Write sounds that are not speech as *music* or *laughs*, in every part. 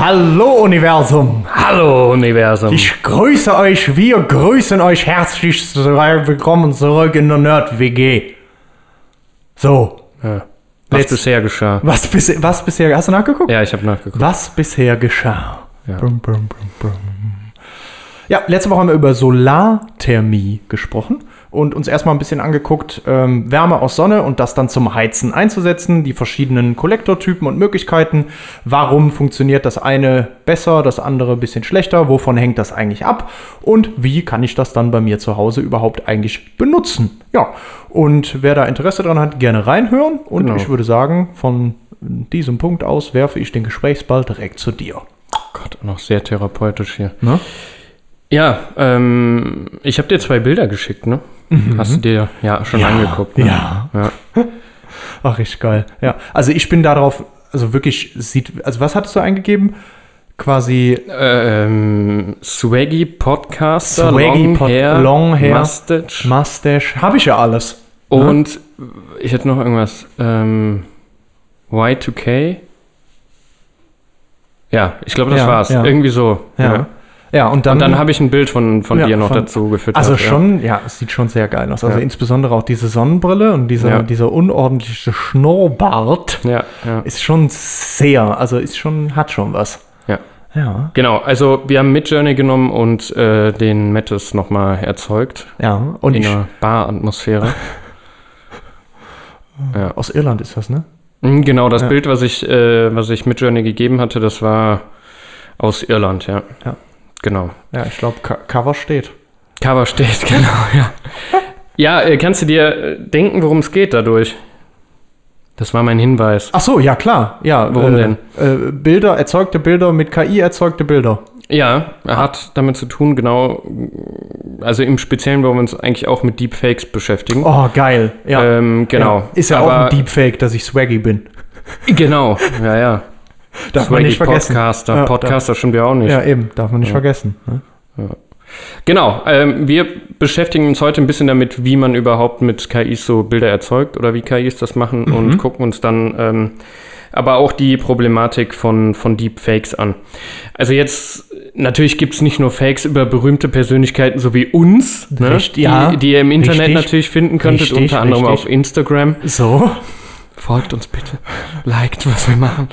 Hallo Universum! Hallo Universum. Ich grüße euch, wir grüßen euch herzlich willkommen zurück in der Nerd-WG. So, Ja. Was Let's- bisher geschah. was, bis, was bisher, hast du nachgeguckt? Ja, ich habe nachgeguckt. Was bisher geschah. Ja. Brum, brum, brum. Ja, letzte Woche haben wir über Solarthermie gesprochen und uns erstmal ein bisschen angeguckt, ähm, Wärme aus Sonne und das dann zum Heizen einzusetzen, die verschiedenen Kollektortypen und Möglichkeiten. Warum funktioniert das eine besser, das andere ein bisschen schlechter? Wovon hängt das eigentlich ab? Und wie kann ich das dann bei mir zu Hause überhaupt eigentlich benutzen? Ja, und wer da Interesse dran hat, gerne reinhören. Und Genau. ich würde sagen, von diesem Punkt aus werfe ich den Gesprächsball direkt zu dir. Gott, noch sehr therapeutisch hier. Ne? Ja, ähm, ich habe dir zwei Bilder geschickt, ne? Hast du dir ja schon angeguckt, ne? Mhm. Ja. ja. *laughs* Ach, richtig geil. Ja, also ich bin darauf, also wirklich sieht, also was hattest du eingegeben? Quasi Ähm, Swaggy Podcaster, Swaggy Long Pod- Hair, Long Hair. Mustache Mustache. Habe ich ja alles. und ich hätte noch irgendwas. Ähm, Y2K. Ja, ich glaube, das Ja, war's. ja. Irgendwie so. Ja. Ja, und dann, Und dann habe ich ein Bild von, von Ja, dir noch von- dazu gefüttert. also ja. schon, ja. es sieht schon sehr geil aus. Also Ja. insbesondere auch diese Sonnenbrille und dieser, Ja. dieser unordentliche Schnurrbart Ja, ja, ist schon sehr, also ist schon, hat schon was. ja. Ja, Genau, also wir haben Midjourney genommen und äh, den Metis nochmal erzeugt. ja. Und in einer Bar-Atmosphäre. *laughs* ja. aus Irland ist das, ne? Mhm, Genau, das Ja. Bild, was ich, äh, was ich Midjourney gegeben hatte, das war aus Irland, ja. Ja. Genau. Ja, ich glaube, Cover steht. Cover steht, *laughs* genau, ja. Ja, äh, kannst du dir äh, denken, worum es geht dadurch? Das war mein Hinweis. Ach so, ja klar. Ja, Worum äh, denn? Äh, Bilder, erzeugte Bilder mit KI erzeugte Bilder. Ja, er hat damit zu tun, genau, also im Speziellen wollen wir uns eigentlich auch mit Deepfakes beschäftigen. Oh, geil. Ja. Ähm, genau. Ja. Ist ja auch Aber- ein Deepfake, dass ich Swaggy bin. Genau, ja, ja. Darf man Swaggy nicht vergessen. Podcaster, Ja, Podcaster stimmt ja auch nicht. Ja, eben, darf man nicht vergessen. ne? Genau, ähm, wir beschäftigen uns heute ein bisschen damit, wie man überhaupt mit KIs so Bilder erzeugt oder wie KIs das machen Mhm. und gucken uns dann ähm, aber auch die Problematik von, von Deepfakes an. Also jetzt, natürlich gibt es nicht nur Fakes über berühmte Persönlichkeiten so wie uns, ne? Richtig, die, ja. die ihr im Internet Richtig. natürlich finden könntet, Richtig, unter anderem auf Instagram. So. Folgt uns bitte, liked, was wir machen.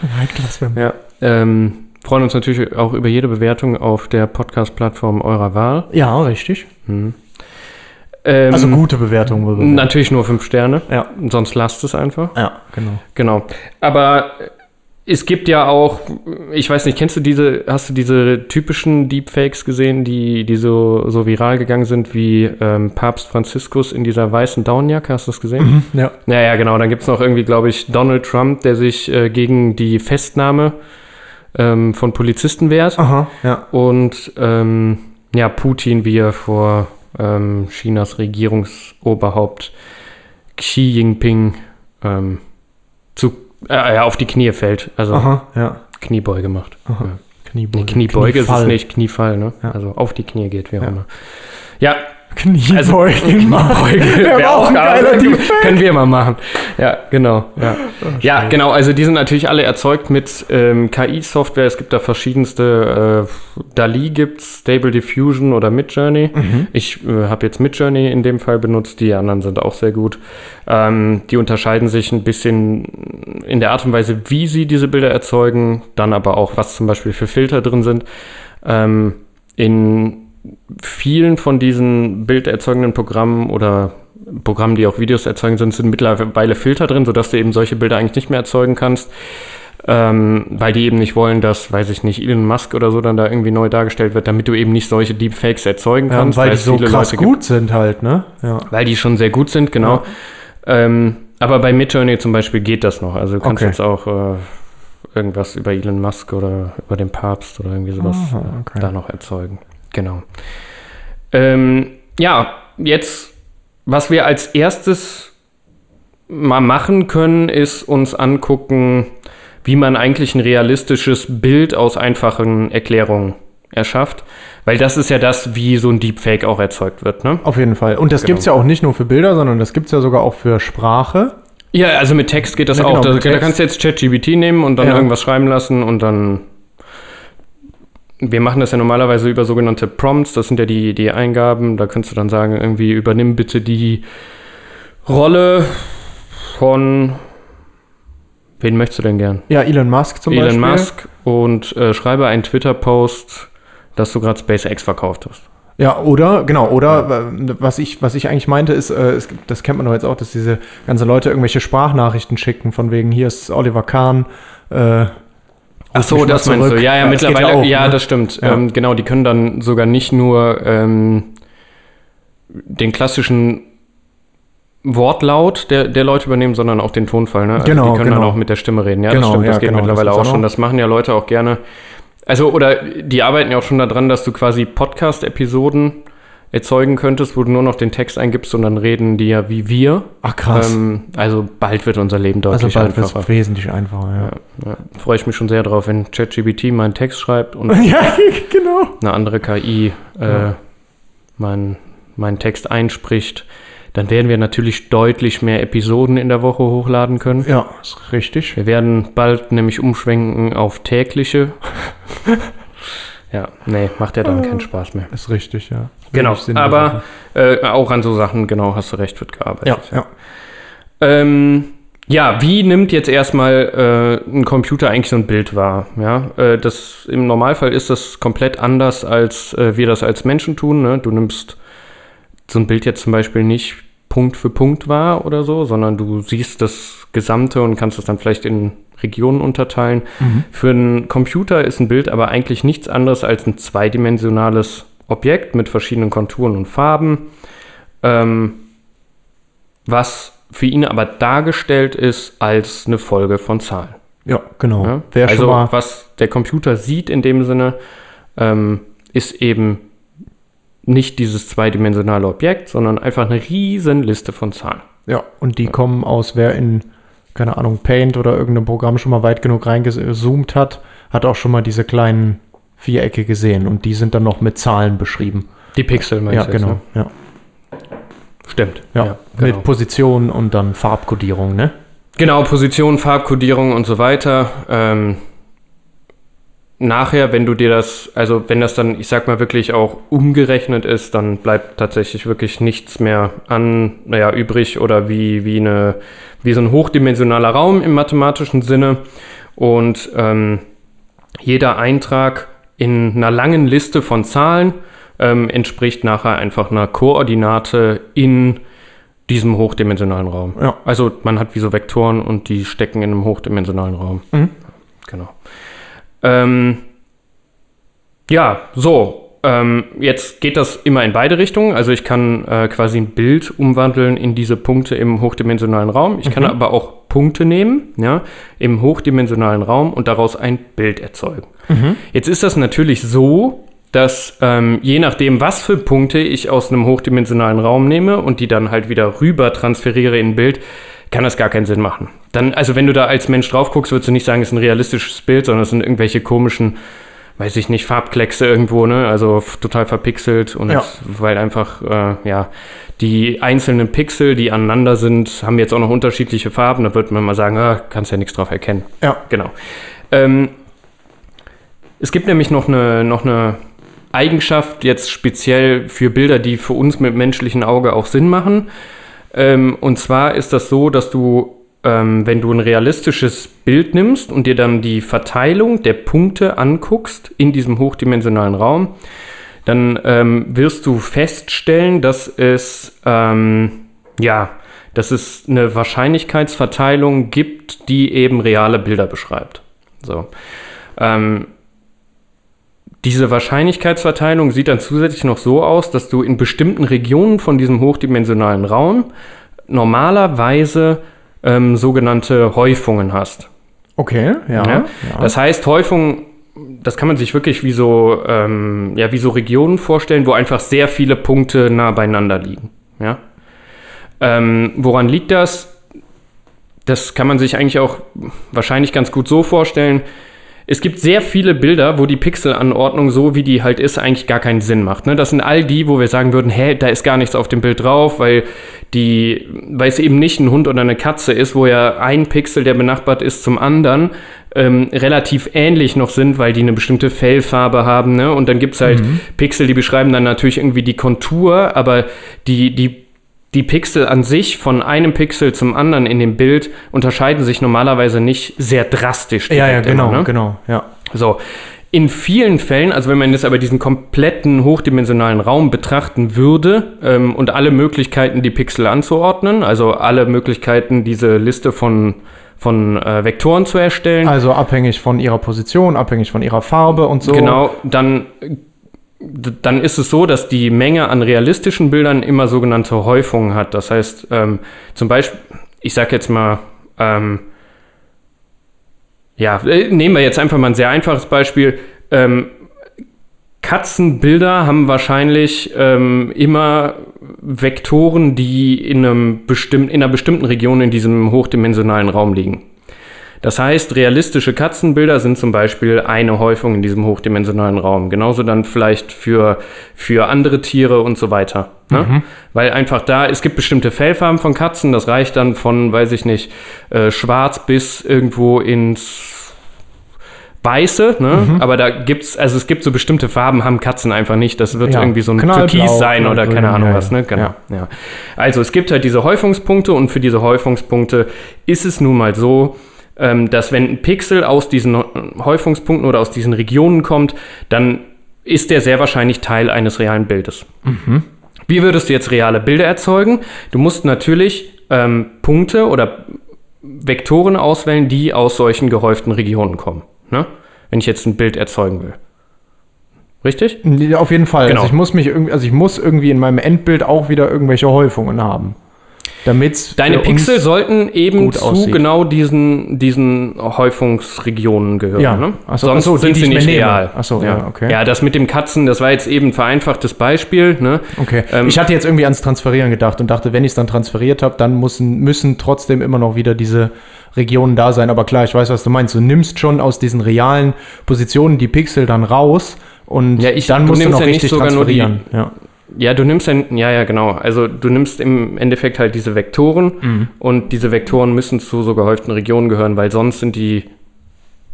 Ja, ähm, freuen uns natürlich auch über jede Bewertung auf der Podcast-Plattform eurer Wahl. Ja, richtig. Ähm, Also gute Bewertung wohl. bewertet. Natürlich nur fünf Sterne. Ja. Sonst lasst es einfach. Ja, genau. Genau. Aber es gibt ja auch, ich weiß nicht, kennst du diese, hast du diese typischen Deepfakes gesehen, die, die so, so viral gegangen sind wie ähm, Papst Franziskus in dieser weißen Downjacke? Hast du das gesehen? Ja. Ja, ja, genau. Dann gibt es noch irgendwie, glaube ich, Donald Trump, der sich äh, gegen die Festnahme ähm, von Polizisten wehrt. Aha, ja. Und ähm, ja, Putin, wie er vor ähm, Chinas Regierungsoberhaupt Xi Jinping ähm, zu, äh, ja, auf die Knie fällt. Also Aha, ja. Kniebeuge macht. Ja. Kniebeuge. Nee, Kniebeuge ist es nicht, Kniefall, ne? Ja. Also auf die Knie geht, wie auch immer. Ja, Kniebeuge. also Kniebeuge Wäre auch geil. Können wir mal machen. Ja, genau. Ja. Ja, genau. Also die sind natürlich alle erzeugt mit ähm, KI-Software. Es gibt da verschiedenste. Äh, DALI gibt's, Stable Diffusion oder Midjourney. Ich äh, habe jetzt Midjourney in dem Fall benutzt. Die anderen sind auch sehr gut. Ähm, die unterscheiden sich ein bisschen in der Art und Weise, wie sie diese Bilder erzeugen. Dann aber auch, was zum Beispiel für Filter drin sind. Ähm, in vielen von diesen bilderzeugenden Programmen oder Programmen, die auch Videos erzeugen sind, sind mittlerweile Filter drin, sodass du eben solche Bilder eigentlich nicht mehr erzeugen kannst, ähm, weil die eben nicht wollen, dass, weiß ich nicht, Elon Musk oder so dann da irgendwie neu dargestellt wird, damit du eben nicht solche Deepfakes erzeugen Ja, kannst, weil die so krass Leute gibt, gut sind halt, ne? Ja. weil die schon sehr gut sind, genau. Ähm, aber bei Midjourney zum Beispiel geht das noch. Also du kannst Okay. jetzt auch äh, irgendwas über Elon Musk oder über den Papst oder irgendwie sowas Aha, okay. da noch erzeugen. Genau. Ähm, ja, jetzt, was wir als erstes mal machen können, ist uns angucken, wie man eigentlich ein realistisches Bild aus einfachen Erklärungen erschafft. Weil das ist ja das, wie so ein Deepfake auch erzeugt wird, ne? Auf jeden Fall. Und das Genau. gibt es ja auch nicht nur für Bilder, sondern das gibt es ja sogar auch für Sprache. Ja, also mit Text geht das Ja, auch. genau, da, da kannst du jetzt ChatGPT nehmen und dann Ja. irgendwas schreiben lassen und dann. Wir machen das ja normalerweise über sogenannte Prompts, das sind ja die, die Eingaben. Da kannst du dann sagen, irgendwie übernimm bitte die Rolle von. Wen möchtest du denn gern? Ja, Elon Musk zum Elon Beispiel. Musk und äh, schreibe einen Twitter-Post, dass du gerade SpaceX verkauft hast. Ja, oder, genau, oder äh, was, ich, was ich eigentlich meinte, ist, äh, es das kennt man doch jetzt auch, dass diese ganzen Leute irgendwelche Sprachnachrichten schicken, von wegen, hier ist Oliver Kahn. Äh, Ach so, das meinst du. zurück. Ja, ja, geht mittlerweile, ja, auch, ne? das stimmt. Ja. Ähm, genau, die können dann sogar nicht nur ähm, den klassischen Wortlaut der, der Leute übernehmen, sondern auch den Tonfall. Ne? Also Genau, die können dann genau. auch mit der Stimme reden. Ja, Genau, das stimmt, das ja, geht genau, mittlerweile das auch schon. Das machen ja Leute auch gerne. Also, oder die arbeiten ja auch schon daran, dass du quasi Podcast-Episoden erzeugen könntest, wo du nur noch den Text eingibst und dann reden die ja wie wir. Ach krass. Ähm, also bald wird unser Leben also deutlich bald wird einfacher. es wesentlich einfacher, ja. Ja, freue ich mich schon sehr drauf, wenn ChatGPT meinen Text schreibt und *laughs* Ja, *laughs* genau. eine andere KI äh, meinen meinen Text einspricht, dann werden wir natürlich deutlich mehr Episoden in der Woche hochladen können. Ja, ist richtig. Wir werden bald nämlich umschwenken auf tägliche. *laughs* ja, nee, macht ja dann keinen Spaß mehr. Ist richtig, ja. Genau, aber äh, auch an so Sachen, genau, hast du recht, wird gearbeitet. Ja, ja. Ähm, ja, wie nimmt jetzt erstmal äh, ein Computer eigentlich so ein Bild wahr? Ja, äh, das, im Normalfall ist das komplett anders, als äh, wir das als Menschen tun. Ne? Du nimmst so ein Bild jetzt zum Beispiel nicht Punkt für Punkt wahr oder so, sondern du siehst das Gesamte und kannst es dann vielleicht in Regionen unterteilen. Für einen Computer ist ein Bild aber eigentlich nichts anderes als ein zweidimensionales Objekt mit verschiedenen Konturen und Farben. Ähm, was für ihn aber dargestellt ist als eine Folge von Zahlen. Ja, genau. Ja? Also was der Computer sieht in dem Sinne, ähm, ist eben nicht dieses zweidimensionale Objekt, sondern einfach eine riesen Liste von Zahlen. ja, und die kommen aus, wer in, keine Ahnung, Paint oder irgendeinem Programm schon mal weit genug reingezoomt hat, hat auch schon mal diese kleinen Vierecke gesehen und die sind dann noch mit Zahlen beschrieben. Die Pixel meinst Ja, du jetzt, genau. Ne? Ja, Stimmt. ja. genau. mit Position und dann Farbkodierung, ne? Genau, Position, Farbkodierung und so weiter. Ähm, nachher, wenn du dir das, also wenn das dann, ich sag mal, wirklich auch umgerechnet ist, dann bleibt tatsächlich wirklich nichts mehr an, naja, übrig oder wie, wie, eine, wie so ein hochdimensionaler Raum im mathematischen Sinne. Und ähm, jeder Eintrag in einer langen Liste von Zahlen ähm, entspricht nachher einfach einer Koordinate in diesem hochdimensionalen Raum. Ja. Also man hat wie so Vektoren und die stecken in einem hochdimensionalen Raum. Mhm. Genau. Ähm, ja, so. Ähm, jetzt geht das immer in beide Richtungen. Also ich kann äh, quasi ein Bild umwandeln in diese Punkte im hochdimensionalen Raum. Ich kann aber auch Punkte nehmen, ja, im hochdimensionalen Raum und daraus ein Bild erzeugen. Jetzt ist das natürlich so, dass ähm, je nachdem, was für Punkte ich aus einem hochdimensionalen Raum nehme und die dann halt wieder rüber transferiere in ein Bild, kann das gar keinen Sinn machen. Dann, also wenn du da als Mensch drauf guckst, würdest du nicht sagen, es ist ein realistisches Bild, sondern es sind irgendwelche komischen, weiß ich nicht, Farbkleckse irgendwo, ne? Also total verpixelt und Ja. weil einfach, äh, ja, die einzelnen Pixel, die aneinander sind, haben jetzt auch noch unterschiedliche Farben. Da würde man mal sagen, ah, kannst ja nichts drauf erkennen. Ja. Genau. Ähm, es gibt nämlich noch eine, noch eine Eigenschaft jetzt speziell für Bilder, die für uns mit menschlichem Auge auch Sinn machen. Ähm, und zwar ist das so, dass du, ähm, wenn du ein realistisches Bild nimmst und dir dann die Verteilung der Punkte anguckst in diesem hochdimensionalen Raum, dann ähm, wirst du feststellen, dass es, ähm, ja, dass es eine Wahrscheinlichkeitsverteilung gibt, die eben reale Bilder beschreibt. So. Ähm, diese Wahrscheinlichkeitsverteilung sieht dann zusätzlich noch so aus, dass du in bestimmten Regionen von diesem hochdimensionalen Raum normalerweise ähm, sogenannte Häufungen hast. Okay, ja. Ja? Das heißt, Häufung, das kann man sich wirklich wie so, ähm, ja, wie so Regionen vorstellen, wo einfach sehr viele Punkte nah beieinander liegen. Ja? Ähm, woran liegt das? Das kann man sich eigentlich auch wahrscheinlich ganz gut so vorstellen. Es gibt sehr viele Bilder, wo die Pixelanordnung so, wie die halt ist, eigentlich gar keinen Sinn macht. Ne? Das sind all die, wo wir sagen würden, hä, da ist gar nichts auf dem Bild drauf, weil, die, weil es eben nicht ein Hund oder eine Katze ist, wo ja ein Pixel, der benachbart ist zum anderen, ähm, relativ ähnlich noch sind, weil die eine bestimmte Fellfarbe haben. Ne? Und dann gibt es halt Pixel, die beschreiben dann natürlich irgendwie die Kontur, aber die, die die Pixel an sich von einem Pixel zum anderen in dem Bild unterscheiden sich normalerweise nicht sehr drastisch. Ja, ja, genau, immer, ne? genau, ja. So. In vielen Fällen, also wenn man jetzt aber diesen kompletten hochdimensionalen Raum betrachten würde ähm, und alle Möglichkeiten, die Pixel anzuordnen, also alle Möglichkeiten, diese Liste von, von äh, Vektoren zu erstellen, Also abhängig von ihrer Position, abhängig von ihrer Farbe und so. Genau, dann, dann ist es so, dass die Menge an realistischen Bildern immer sogenannte Häufungen hat. Das heißt, ähm, zum Beispiel, ich sage jetzt mal, ähm, ja, äh, nehmen wir jetzt einfach mal ein sehr einfaches Beispiel. Ähm, Katzenbilder haben wahrscheinlich ähm, immer Vektoren, die in, einem bestimm in einer bestimmten Region in diesem hochdimensionalen Raum liegen. Das heißt, realistische Katzenbilder sind zum Beispiel eine Häufung in diesem hochdimensionalen Raum. Genauso dann vielleicht für, für andere Tiere und so weiter. Ne? Weil einfach da, es gibt bestimmte Fellfarben von Katzen, das reicht dann von, weiß ich nicht, äh, schwarz bis irgendwo ins Weiße, ne? Aber da gibt's, also es gibt so bestimmte Farben, haben Katzen einfach nicht. Das wird Ja, irgendwie so ein knallblau, Türkis sein oder keine Ahnung ja, was, ne? Genau. Ja. Also es gibt halt diese Häufungspunkte und für diese Häufungspunkte ist es nun mal so, ähm, dass wenn ein Pixel aus diesen Häufungspunkten oder aus diesen Regionen kommt, dann ist der sehr wahrscheinlich Teil eines realen Bildes. Wie würdest du jetzt reale Bilder erzeugen? Du musst natürlich ähm, Punkte oder Vektoren auswählen, die aus solchen gehäuften Regionen kommen. Ne? Wenn ich jetzt ein Bild erzeugen will. Richtig? Auf jeden Fall. Genau. Also ich muss mich irgendwie, also ich muss irgendwie in meinem Endbild auch wieder irgendwelche Häufungen haben. Damit Deine Pixel sollten eben zu aussieht. genau diesen, diesen Häufungsregionen gehören. Ja. Ne? Ach so, Sonst ach so, die, sind sie nicht real. Ach so, ja. ja, okay. Ja, das mit dem Katzen, das war jetzt eben ein vereinfachtes Beispiel. Ne? Okay. Ähm, ich hatte jetzt irgendwie ans Transferieren gedacht und dachte, wenn ich es dann transferiert habe, dann müssen, müssen trotzdem immer noch wieder diese Regionen da sein. Aber klar, ich weiß, was du meinst. Du nimmst schon aus diesen realen Positionen die Pixel dann raus und Ja, ich- dann musst du noch ja nicht richtig sogar nur die- transferieren. ja. Ja, du nimmst ja, ja, ja, genau. Also du nimmst im Endeffekt halt diese Vektoren Mhm. und diese Vektoren müssen zu so gehäuften Regionen gehören, weil sonst sind die,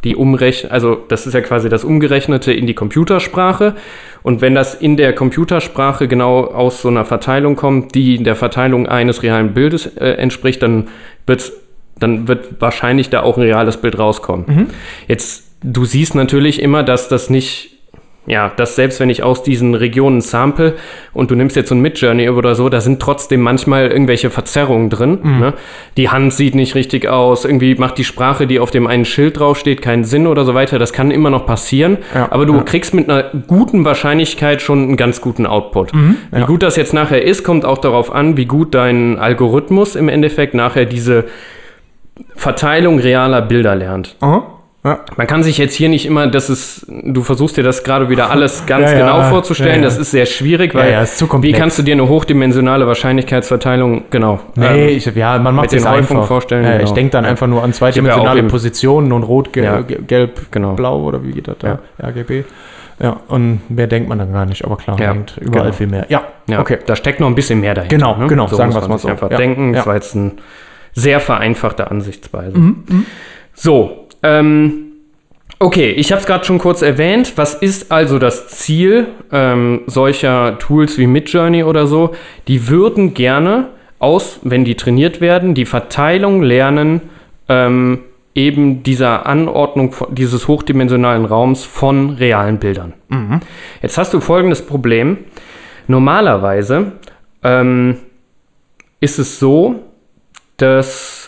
die umrechnen, also das ist ja quasi das Umgerechnete in die Computersprache. Und wenn das in der Computersprache genau aus so einer Verteilung kommt, die der Verteilung eines realen Bildes äh, entspricht, dann wird's dann wird wahrscheinlich da auch ein reales Bild rauskommen. Mhm. Jetzt, du siehst natürlich immer, dass das nicht ja, dass selbst wenn ich aus diesen Regionen sample und du nimmst jetzt so ein Midjourney oder so, da sind trotzdem manchmal irgendwelche Verzerrungen drin. Mhm. Ne? Die Hand sieht nicht richtig aus, irgendwie macht die Sprache, die auf dem einen Schild draufsteht, keinen Sinn oder so weiter. Das kann immer noch passieren. Ja, aber du ja. kriegst mit einer guten Wahrscheinlichkeit schon einen ganz guten Output. Mhm, Wie gut das jetzt nachher ist, kommt auch darauf an, wie gut dein Algorithmus im Endeffekt nachher diese Verteilung realer Bilder lernt. Aha. Ja. Man kann sich jetzt hier nicht immer, das ist, du versuchst dir das gerade wieder alles *laughs* ganz Ja, genau vorzustellen. ja, ja. Das ist sehr schwierig, weil wie kannst du dir eine hochdimensionale Wahrscheinlichkeitsverteilung, genau. Nee, ähm, ich, ja, man macht mit es den Häufungen einfach. vorstellen, Ja, Ich genau. denke dann einfach nur an zweidimensionale Positionen und rot, ge Ja. ge gelb, Genau. blau oder wie geht das da? RGB. Ja, und mehr denkt man dann gar nicht, aber klar, Ja, man denkt überall genau. viel mehr. Ja, ja, okay. da steckt noch ein bisschen mehr dahinter. Genau, ne? genau, sagen muss wir's man mal so. einfach denken. Das war jetzt eine sehr vereinfachte Ansichtsweise. Mhm, So, ähm, okay, ich habe es gerade schon kurz erwähnt. Was ist also das Ziel ähm, solcher Tools wie Midjourney oder so? Die würden gerne aus, wenn die trainiert werden, die Verteilung lernen, ähm, eben dieser Anordnung dieses hochdimensionalen Raums von realen Bildern. Jetzt hast du folgendes Problem. Normalerweise ähm, ist es so, dass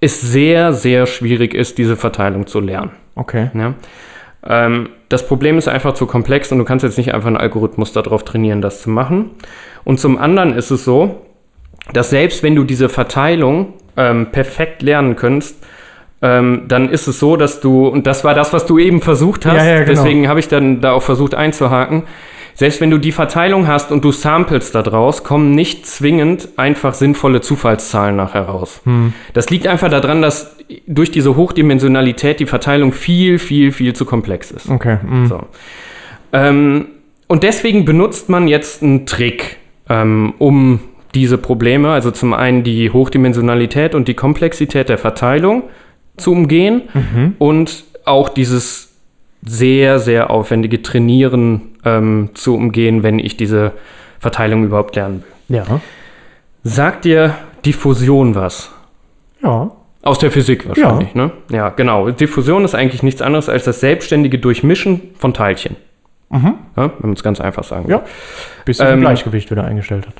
es sehr, sehr schwierig ist, diese Verteilung zu lernen. Okay. Ja? Ähm, das Problem ist einfach zu komplex und du kannst jetzt nicht einfach einen Algorithmus darauf trainieren, das zu machen. Und zum anderen ist es so, dass selbst wenn du diese Verteilung ähm, perfekt lernen könntest, ähm, dann ist es so, dass du, und das war das, was du eben versucht hast, Ja, ja, genau. deswegen habe ich dann da auch versucht einzuhaken, selbst wenn du die Verteilung hast und du samples da draus, kommen nicht zwingend einfach sinnvolle Zufallszahlen nachher raus. Hm. Das liegt einfach daran, dass durch diese Hochdimensionalität die Verteilung viel, viel, viel zu komplex ist. Okay. mm. So. Ähm, und deswegen benutzt man jetzt einen Trick, ähm, um diese Probleme, also zum einen die Hochdimensionalität und die Komplexität der Verteilung zu umgehen und auch dieses sehr, sehr aufwendige Trainieren ähm, zu umgehen, wenn ich diese Verteilung überhaupt lernen will. Ja. Sagt dir Diffusion was? Ja. Aus der Physik wahrscheinlich, ne? Ja, genau. Diffusion ist eigentlich nichts anderes als das selbstständige Durchmischen von Teilchen. Ja, wenn man es ganz einfach sagen will. Ja. Bis sich Ähm, Gleichgewicht wieder eingestellt hat.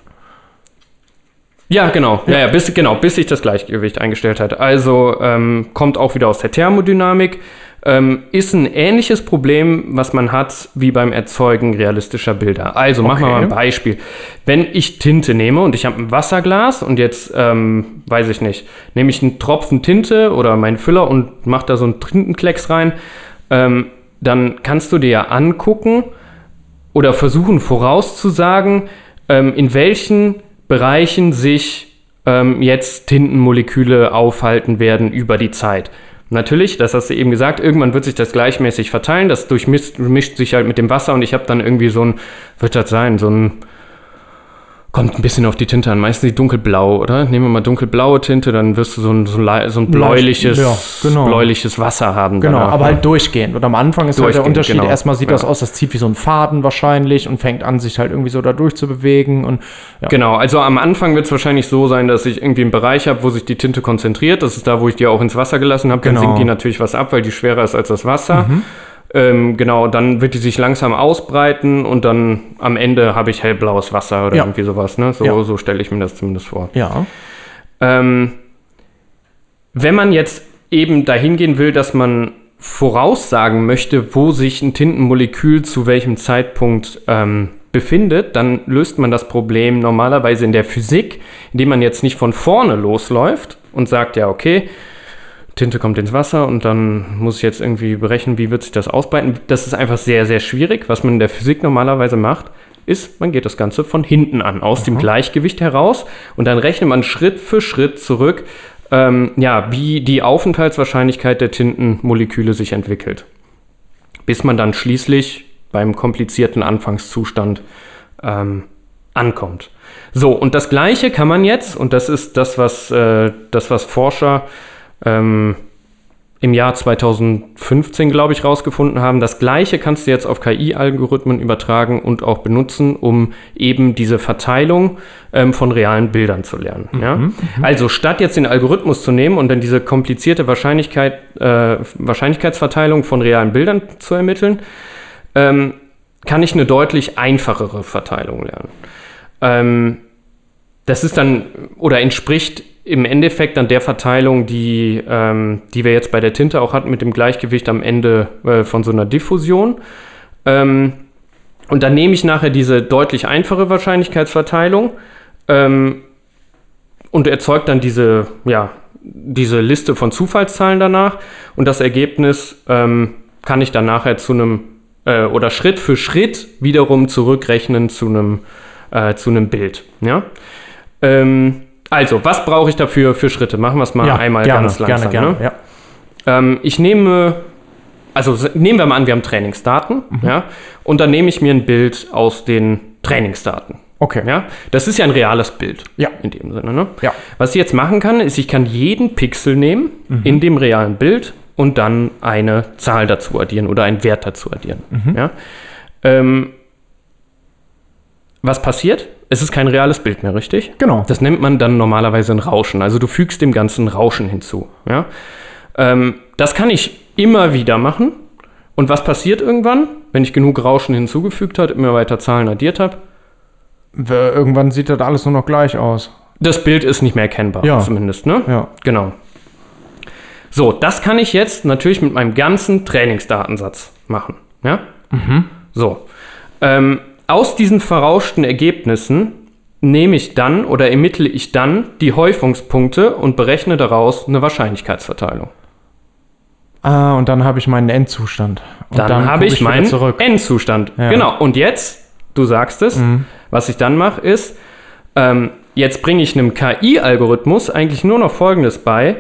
Ja, genau. Ja, ja, bis, genau, bis sich das Gleichgewicht eingestellt hat. Also ähm, kommt auch wieder aus der Thermodynamik. Ähm, ist ein ähnliches Problem, was man hat wie beim Erzeugen realistischer Bilder. Also machen wir mal ein Beispiel. Wenn ich Tinte nehme und ich habe ein Wasserglas und jetzt, ähm, weiß ich nicht, nehme ich einen Tropfen Tinte oder meinen Füller und mache da so einen Tintenklecks rein, ähm, dann kannst du dir ja angucken, oder versuchen vorauszusagen, ähm, in welchen Bereichen sich ähm, jetzt Tintenmoleküle aufhalten werden über die Zeit. Natürlich, das hast du eben gesagt, irgendwann wird sich das gleichmäßig verteilen, das durchmischt mischt sich halt mit dem Wasser und ich habe dann irgendwie so ein, wird das sein, so ein, kommt ein bisschen auf die Tinte an, meistens die dunkelblau, oder? Nehmen wir mal dunkelblaue Tinte, dann wirst du so ein, so ein, so ein bläuliches, Ja, genau. bläuliches Wasser haben. Genau, danach, aber ne? halt durchgehend. Und am Anfang ist halt der Unterschied, genau. erstmal sieht das Ja. aus, das zieht wie so ein Faden wahrscheinlich und fängt an, sich halt irgendwie so da durchzubewegen. Und ja. Genau, also am Anfang wird es wahrscheinlich so sein, dass ich irgendwie einen Bereich habe, wo sich die Tinte konzentriert. Das ist da, wo ich die auch ins Wasser gelassen habe. Dann Genau. sinkt die natürlich was ab, weil die schwerer ist als das Wasser. Ähm, genau, dann wird die sich langsam ausbreiten und dann am Ende habe ich hellblaues Wasser oder Ja. irgendwie sowas. Ne? So, Ja. so stelle ich mir das zumindest vor. ja. Ähm, wenn man jetzt eben dahin gehen will, dass man voraussagen möchte, wo sich ein Tintenmolekül zu welchem Zeitpunkt ähm, befindet, dann löst man das Problem normalerweise in der Physik, indem man jetzt nicht von vorne losläuft und sagt, ja, okay, Tinte kommt ins Wasser und dann muss ich jetzt irgendwie berechnen, wie wird sich das ausbreiten. Das ist einfach sehr, sehr schwierig. Was man in der Physik normalerweise macht, ist, man geht das Ganze von hinten an, aus dem Gleichgewicht heraus und dann rechnet man Schritt für Schritt zurück, ähm, ja, wie die Aufenthaltswahrscheinlichkeit der Tintenmoleküle sich entwickelt. Bis man dann schließlich beim komplizierten Anfangszustand ähm, ankommt. So, und das Gleiche kann man jetzt, und das ist das, was, äh, das, was Forscher ähm, im Jahr 2015, glaube ich, rausgefunden haben. Das gleiche kannst du jetzt auf KI-Algorithmen übertragen und auch benutzen, um eben diese Verteilung ähm, von realen Bildern zu lernen. ja? Also statt jetzt den Algorithmus zu nehmen und dann diese komplizierte Wahrscheinlichkeit, äh, Wahrscheinlichkeitsverteilung von realen Bildern zu ermitteln, ähm, kann ich eine deutlich einfachere Verteilung lernen. Ähm, das ist dann oder entspricht im Endeffekt dann der Verteilung, die, ähm, die wir jetzt bei der Tinte auch hatten, mit dem Gleichgewicht am Ende äh, von so einer Diffusion. Ähm, und dann nehme ich nachher diese deutlich einfache Wahrscheinlichkeitsverteilung ähm, und erzeuge dann diese, ja, diese Liste von Zufallszahlen danach. Und das Ergebnis ähm, kann ich dann nachher zu einem äh, oder Schritt für Schritt wiederum zurückrechnen zu einem äh, zu einem Bild. Ja? Ähm, also, was brauche ich dafür für Schritte? Machen wir es mal ja, einmal gerne, ganz langsam. Gerne, gerne, ne? ja. Ähm, ich nehme, also nehmen wir mal an, wir haben Trainingsdaten, ja, und dann nehme ich mir ein Bild aus den Trainingsdaten. Okay. Ja, das ist ja ein reales Bild. Ja. In dem Sinne, ne? Ja. Was ich jetzt machen kann, ist, ich kann jeden Pixel nehmen in dem realen Bild und dann eine Zahl dazu addieren oder einen Wert dazu addieren. Ja. Ähm, was passiert? Es ist kein reales Bild mehr, richtig? Genau. Das nennt man dann normalerweise ein Rauschen. Also du fügst dem Ganzen Rauschen hinzu. Ja? Ähm, das kann ich immer wieder machen. Und was passiert irgendwann, wenn ich genug Rauschen hinzugefügt habe, immer weiter Zahlen addiert habe? Irgendwann sieht das alles nur noch gleich aus. Das Bild ist nicht mehr erkennbar, Ja. zumindest, ne? Ja. Genau. So, das kann ich jetzt natürlich mit meinem ganzen Trainingsdatensatz machen. Ja? So. Ähm, aus diesen verrauschten Ergebnissen nehme ich dann oder ermittle ich dann die Häufungspunkte und berechne daraus eine Wahrscheinlichkeitsverteilung. Ah, und dann habe ich meinen Endzustand. Und Dann, habe guck ich wieder meinen zurück. Endzustand. Ja. Mhm. Genau. Und jetzt, du sagst es, was ich dann mache, ist, ähm, jetzt bringe ich einem KI-Algorithmus eigentlich nur noch Folgendes bei.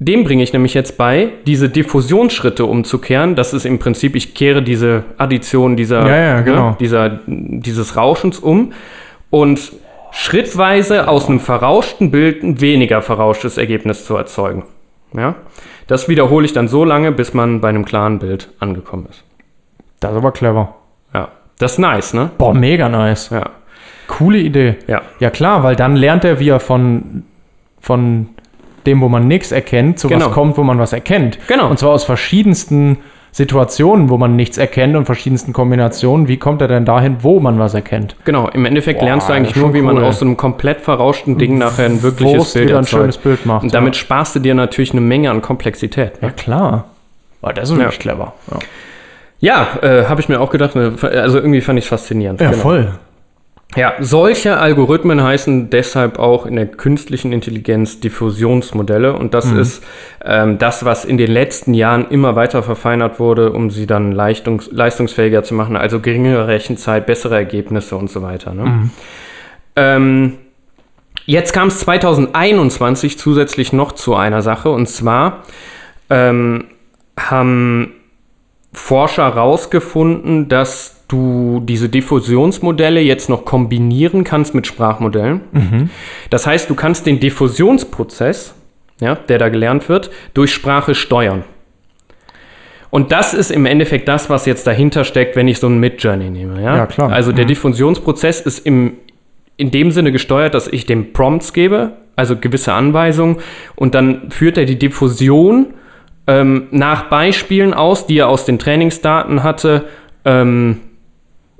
Dem bringe ich nämlich jetzt bei, diese Diffusionsschritte umzukehren. Das ist im Prinzip, ich kehre diese Addition dieser, Ja, ja, genau. ne, dieser, dieses Rauschens um und schrittweise aus einem verrauschten Bild ein weniger verrauschtes Ergebnis zu erzeugen. Ja? Das wiederhole ich dann so lange, bis man bei einem klaren Bild angekommen ist. Das ist aber clever. Ja, das ist nice, ne? Boah, mega nice. Ja, Coole Idee. ja. Ja klar, weil dann lernt er, wie er von, von dem, wo man nichts erkennt, zu Genau. was kommt, wo man was erkennt. Genau. Und zwar aus verschiedensten Situationen, wo man nichts erkennt und verschiedensten Kombinationen. Wie kommt er denn dahin, wo man was erkennt? Genau, im Endeffekt Boah, lernst du eigentlich schon nur, wie man cool. aus so einem komplett verrauschten Ding nachher ein wirkliches es Bild ein schönes Bild macht. Und damit sparst du dir natürlich eine Menge an Komplexität. ja. Ne? ja klar. Oh, das ist wirklich clever. Ja, Ja, äh, habe ich mir auch gedacht, ne, also irgendwie fand ich es faszinierend. ja Genau. voll. Ja, solche Algorithmen heißen deshalb auch in der künstlichen Intelligenz Diffusionsmodelle und das ist ähm, das, was in den letzten Jahren immer weiter verfeinert wurde, um sie dann leistungs leistungsfähiger zu machen, also geringere Rechenzeit, bessere Ergebnisse und so weiter. Ne? Ähm, jetzt kam es 2021 zusätzlich noch zu einer Sache und zwar ähm, haben Forscher herausgefunden, dass du diese Diffusionsmodelle jetzt noch kombinieren kannst mit Sprachmodellen. Das heißt, du kannst den Diffusionsprozess, ja, der da gelernt wird, durch Sprache steuern. Und das ist im Endeffekt das, was jetzt dahinter steckt, wenn ich so einen Midjourney nehme. Ja, Ja, klar. Also der Diffusionsprozess ist im, in dem Sinne gesteuert, dass ich dem Prompts gebe, also gewisse Anweisungen, und dann führt er die Diffusion ähm, nach Beispielen aus, die er aus den Trainingsdaten hatte, ähm,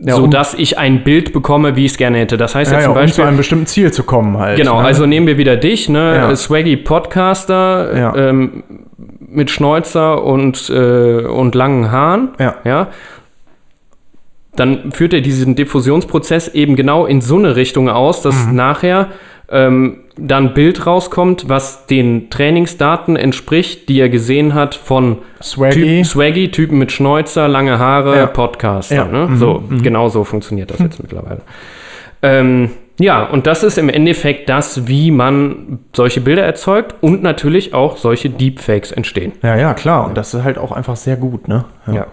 Ja, so um- dass ich ein Bild bekomme, wie ich es gerne hätte. Das heißt Ja, ja, zum um zu Beispiel, einem bestimmten Ziel zu kommen halt. genau, ne? also nehmen wir wieder dich, ne, Ja. Swaggy Podcaster Ja. ähm, mit Schnäuzer und, äh, und langen Haaren, Ja. ja, dann führt er diesen Diffusionsprozess eben genau in so eine Richtung aus, dass Mhm. nachher ähm, dann ein Bild rauskommt, was den Trainingsdaten entspricht, die er gesehen hat von Swaggy. Typ, Swaggy, Typen mit Schnäuzer, lange Haare, Ja. Podcaster. Ja. Ne? Mhm. So, genau so funktioniert das jetzt mittlerweile. Ähm, ja, und das ist im Endeffekt das, wie man solche Bilder erzeugt und natürlich auch solche Deepfakes entstehen. Ja, ja, klar. Und das ist halt auch einfach sehr gut, ne? Ja.